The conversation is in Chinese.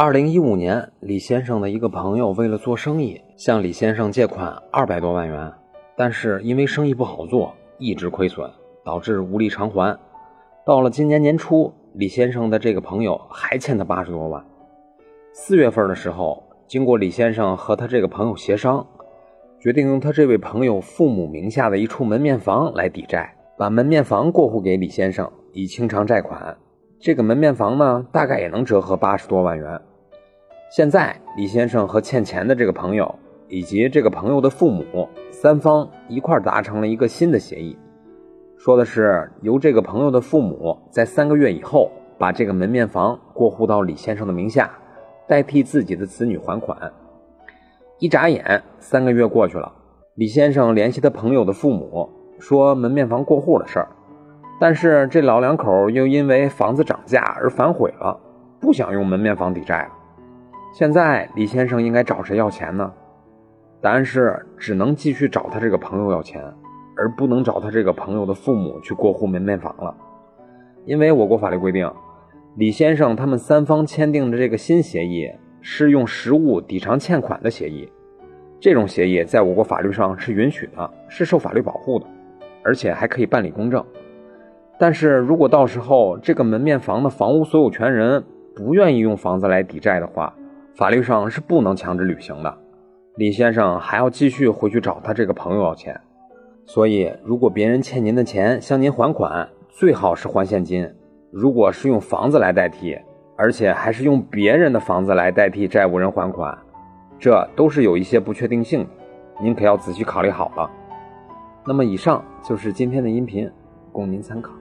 二零一五年，李先生的一个朋友为了做生意，向李先生借款二百多万元，但是因为生意不好做，一直亏损，导致无力偿还。到了今年年初，李先生的这个朋友还欠他八十多万。四月份的时候，经过李先生和他这个朋友协商，决定用他这位朋友父母名下的一处门面房来抵债，把门面房过户给李先生，以清偿债款。这个门面房呢，大概也能折合八十多万元。现在，李先生和欠钱的这个朋友以及这个朋友的父母三方一块达成了一个新的协议，说的是由这个朋友的父母在三个月以后把这个门面房过户到李先生的名下，代替自己的子女还款。一眨眼，三个月过去了，李先生联系他朋友的父母说门面房过户的事儿。但是这老两口又因为房子涨价而反悔了，不想用门面房抵债了。现在李先生应该找谁要钱呢？答案是只能继续找他这个朋友要钱，而不能找他这个朋友的父母去过户门面房了。因为我国法律规定，李先生他们三方签订的这个新协议是用实物抵偿欠款的协议，这种协议在我国法律上是允许的，是受法律保护的，而且还可以办理公证。但是如果到时候这个门面房的房屋所有权人不愿意用房子来抵债的话，法律上是不能强制履行的。李先生还要继续回去找他这个朋友要钱。所以，如果别人欠您的钱向您还款，最好是还现金。如果是用房子来代替，而且还是用别人的房子来代替债务人还款，这都是有一些不确定性的，您可要仔细考虑好了。那么，以上就是今天的音频，供您参考。